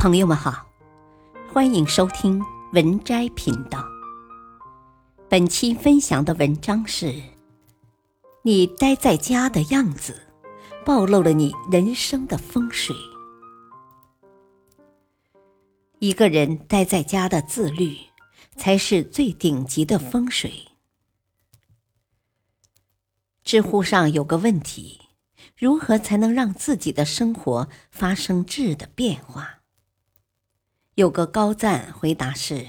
朋友们好，欢迎收听文摘频道。本期分享的文章是：你待在家的样子，暴露了你人生的风水。一个人待在家的自律，才是最顶级的风水。知乎上有个问题：如何才能让自己的生活发生质的变化？有个高赞回答是：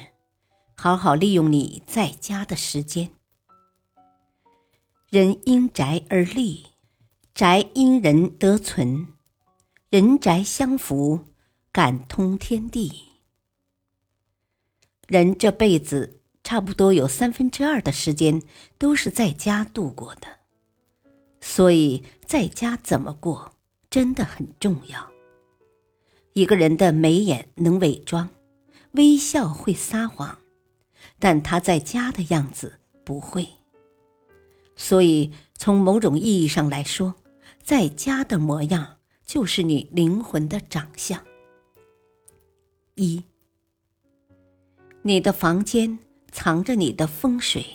好好利用你在家的时间。人因宅而立，宅因人得存，人宅相扶，感通天地。人这辈子差不多有三分之二的时间都是在家度过的，所以在家怎么过真的很重要。一个人的眉眼能伪装，微笑会撒谎，但他在家的样子不会。所以，从某种意义上来说，在家的模样就是你灵魂的长相。一，你的房间藏着你的风水。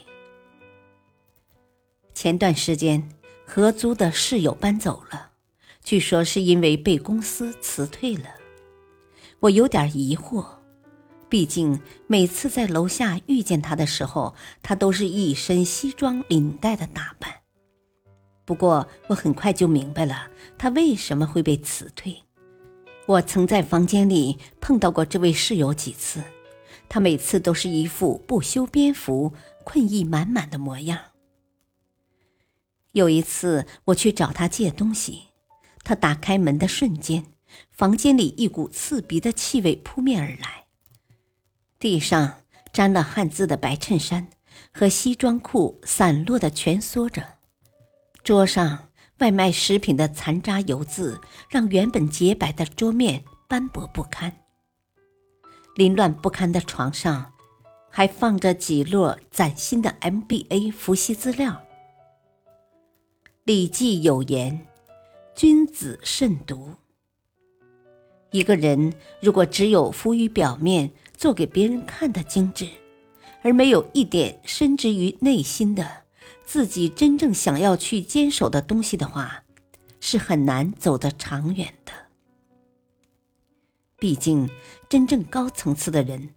前段时间，合租的室友搬走了，据说是因为被公司辞退了。我有点疑惑，毕竟每次在楼下遇见他的时候，他都是一身西装领带的打扮。不过我很快就明白了他为什么会被辞退。我曾在房间里碰到过这位室友几次，他每次都是一副不修边幅、困意满满的模样。有一次我去找他借东西，他打开门的瞬间。房间里一股刺鼻的气味扑面而来，地上沾了汗渍的白衬衫和西装裤散落的蜷缩着，桌上外卖食品的残渣油渍让原本洁白的桌面斑驳不堪。凌乱不堪的床上还放着几摞崭新的 MBA 复习资料。《礼记》有言：“君子慎独。”一个人如果只有浮于表面、做给别人看的精致，而没有一点深植于内心的自己真正想要去坚守的东西的话，是很难走得长远的。毕竟，真正高层次的人，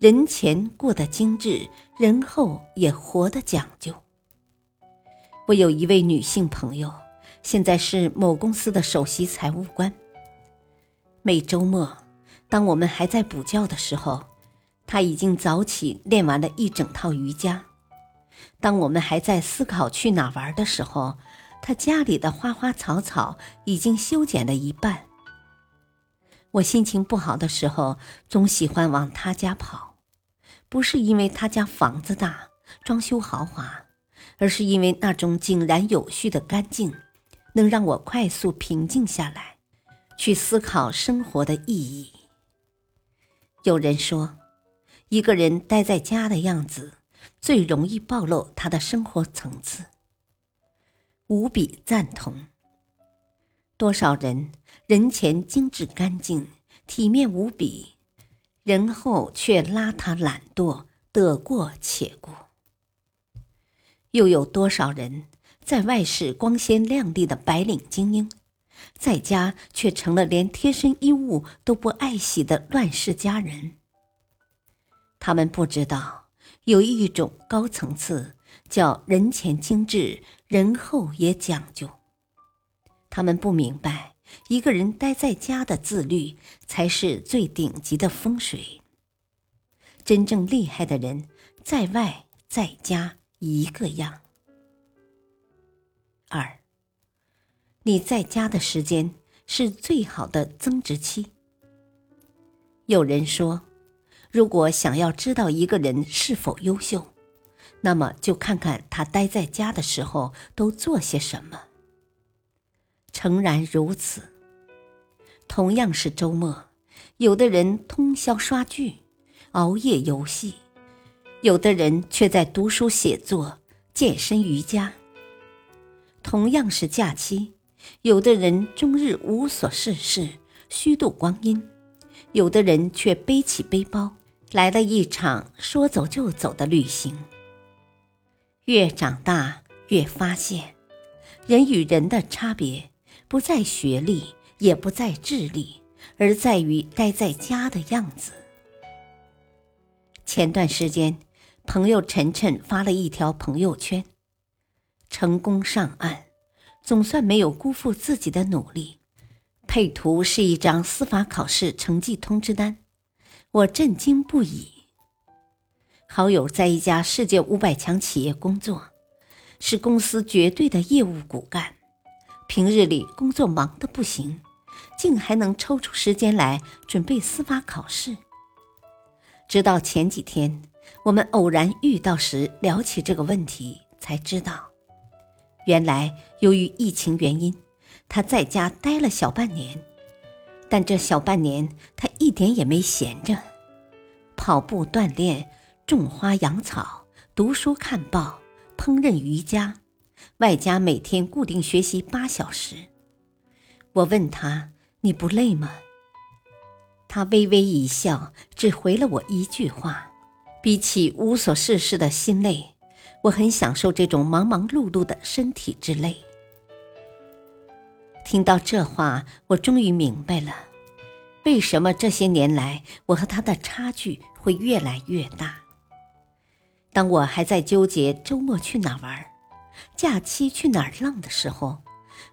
人前过得精致，人后也活得讲究。我有一位女性朋友，现在是某公司的首席财务官。每周末，当我们还在补觉的时候，他已经早起练完了一整套瑜伽；当我们还在思考去哪玩的时候，他家里的花花草草已经修剪了一半。我心情不好的时候，总喜欢往他家跑，不是因为他家房子大、装修豪华，而是因为那种井然有序的干净，能让我快速平静下来。去思考生活的意义。有人说，一个人待在家的样子，最容易暴露他的生活层次。无比赞同。多少人人前精致干净、体面无比，人后却邋遢懒惰、得过且过。又有多少人在外是光鲜亮丽的白领精英？在家却成了连贴身衣物都不爱惜的乱世佳人。他们不知道有一种高层次叫人前精致，人后也讲究。他们不明白，一个人待在家的自律才是最顶级的风水。真正厉害的人，在外在家一个样。二。你在家的时间是最好的增值期。有人说，如果想要知道一个人是否优秀，那么就看看他待在家的时候都做些什么。诚然如此。同样是周末，有的人通宵刷剧、熬夜游戏，有的人却在读书写作、健身瑜伽。同样是假期。有的人终日无所事事，虚度光阴；有的人却背起背包，来了一场说走就走的旅行。越长大，越发现，人与人的差别不在学历，也不在智力，而在于待在家的样子。前段时间，朋友晨晨发了一条朋友圈：“成功上岸，总算没有辜负自己的努力。”配图是一张司法考试成绩通知单，我震惊不已。好友在一家世界五百强企业工作，是公司绝对的业务骨干，平日里工作忙得不行，竟还能抽出时间来准备司法考试。直到前几天，我们偶然遇到时聊起这个问题，才知道，原来由于疫情原因，他在家待了小半年，但这小半年他一点也没闲着，跑步锻炼、种花养草、读书看报、烹饪瑜伽，外加每天固定学习八小时。我问他：“你不累吗？”他微微一笑，只回了我一句话：“比起无所事事的心累，我很享受这种忙忙碌碌的身体之累。”听到这话，我终于明白了，为什么这些年来我和他的差距会越来越大。当我还在纠结周末去哪玩、假期去哪浪的时候，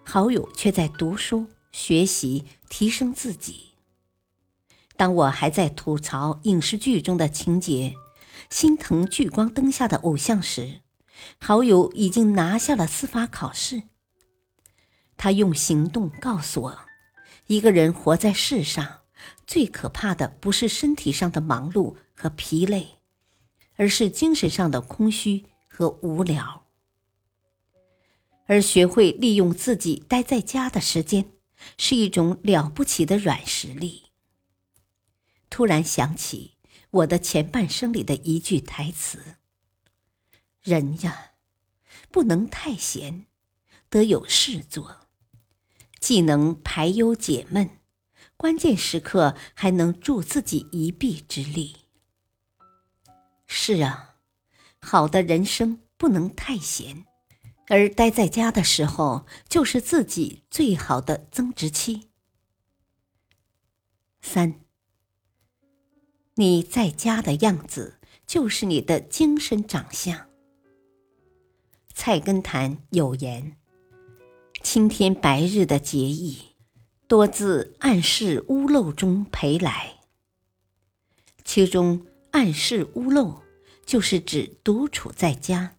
好友却在读书、学习、提升自己。当我还在吐槽影视剧中的情节，心疼聚光灯下的偶像时，好友已经拿下了司法考试。他用行动告诉我，一个人活在世上，最可怕的不是身体上的忙碌和疲累，而是精神上的空虚和无聊。而学会利用自己待在家的时间，是一种了不起的软实力。突然想起我的前半生里的一句台词：“人呀，不能太闲，得有事做，既能排忧解闷，关键时刻还能助自己一臂之力。”是啊，好的人生不能太闲，而待在家的时候，就是自己最好的增值期。三。你在家的样子，就是你的精神长相。菜根谭有言：“青天白日的节义，多自暗室屋漏中培来。”其中“暗室屋漏”就是指独处在家。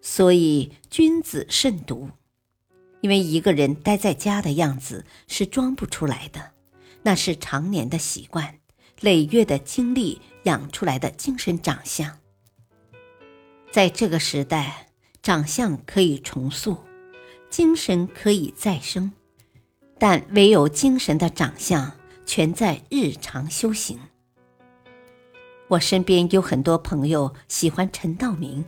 所以君子慎独，因为一个人待在家的样子是装不出来的，那是常年的习惯。累月的经历养出来的精神长相，在这个时代，长相可以重塑，精神可以再生，但唯有精神的长相，全在日常修行。我身边有很多朋友喜欢陈道明，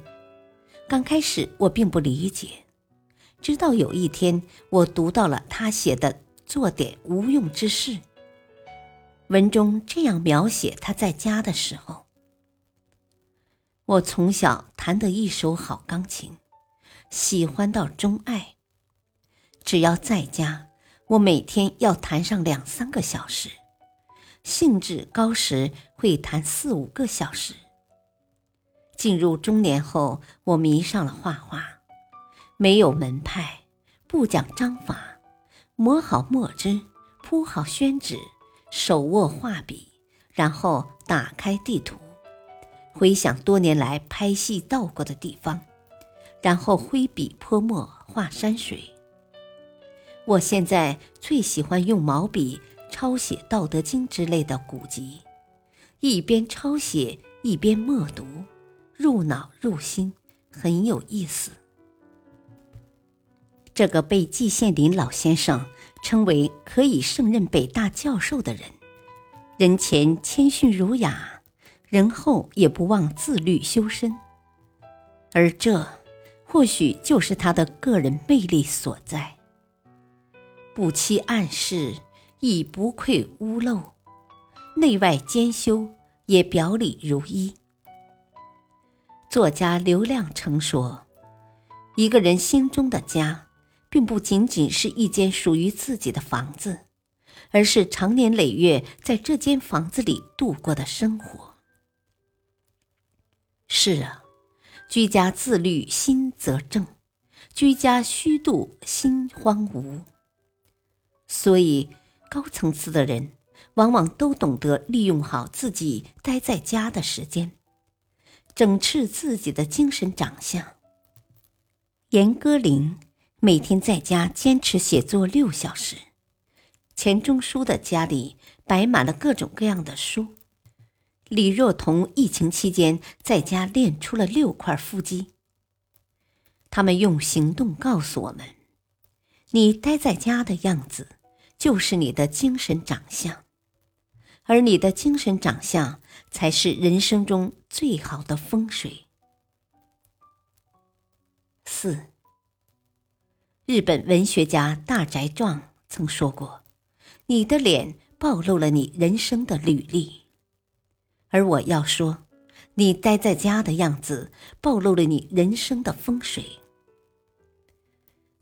刚开始我并不理解，直到有一天我读到了他写的《做点无用之事》。文中这样描写他在家的时候：“我从小弹得一手好钢琴，喜欢到钟爱。只要在家，我每天要弹上两三个小时，兴致高时会弹四五个小时。进入中年后，我迷上了画画，没有门派，不讲章法，磨好墨汁，铺好宣纸。”手握画笔，然后打开地图，回想多年来拍戏到过的地方，然后挥笔泼墨画山水。我现在最喜欢用毛笔抄写《道德经》之类的古籍，一边抄写一边默读，入脑入心，很有意思。这个被季羡林老先生。称为可以胜任北大教授的人，人前谦逊儒雅，人后也不忘自律修身，而这或许就是他的个人魅力所在。不期暗室，亦不愧屋漏；内外兼修，也表里如一。作家刘亮程说：“一个人心中的家，并不仅仅是一间属于自己的房子，而是长年累月在这间房子里度过的生活。”是啊，居家自律，心则正。居家虚度，心荒芜。所以，高层次的人往往都懂得利用好自己待在家的时间，整饬自己的精神长相。严歌苓每天在家坚持写作六小时，钱钟书的家里摆满了各种各样的书，李若彤疫情期间在家练出了六块腹肌。他们用行动告诉我们：你待在家的样子，就是你的精神长相，而你的精神长相才是人生中最好的风水。四，日本文学家大宅壮曾说过：“你的脸暴露了你人生的履历。”而我要说。你待在家的样子，暴露了你人生的风水。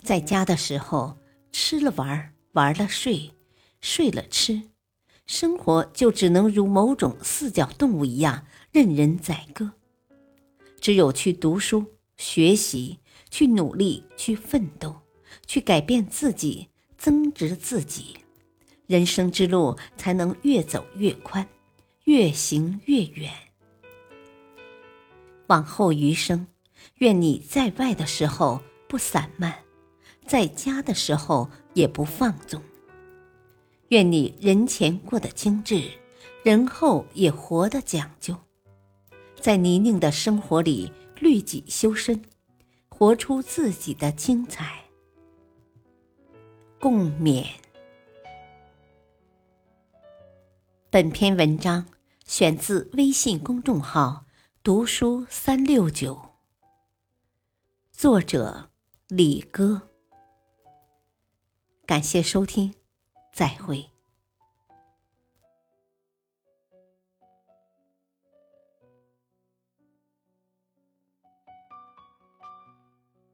在家的时候，吃了玩，玩了睡，睡了吃，生活就只能如某种四脚动物一样任人宰割。只有去读书、学习，去努力，去奋斗，去改变自己，增值自己，人生之路才能越走越宽，越行越远。往后余生，愿你在外的时候不散漫，在家的时候也不放纵。愿你人前过得精致，人后也活得讲究，在泥泞的生活里律己修身，活出自己的精彩。共勉。本篇文章选自微信公众号。读书三六九，作者李哥。感谢收听，再会。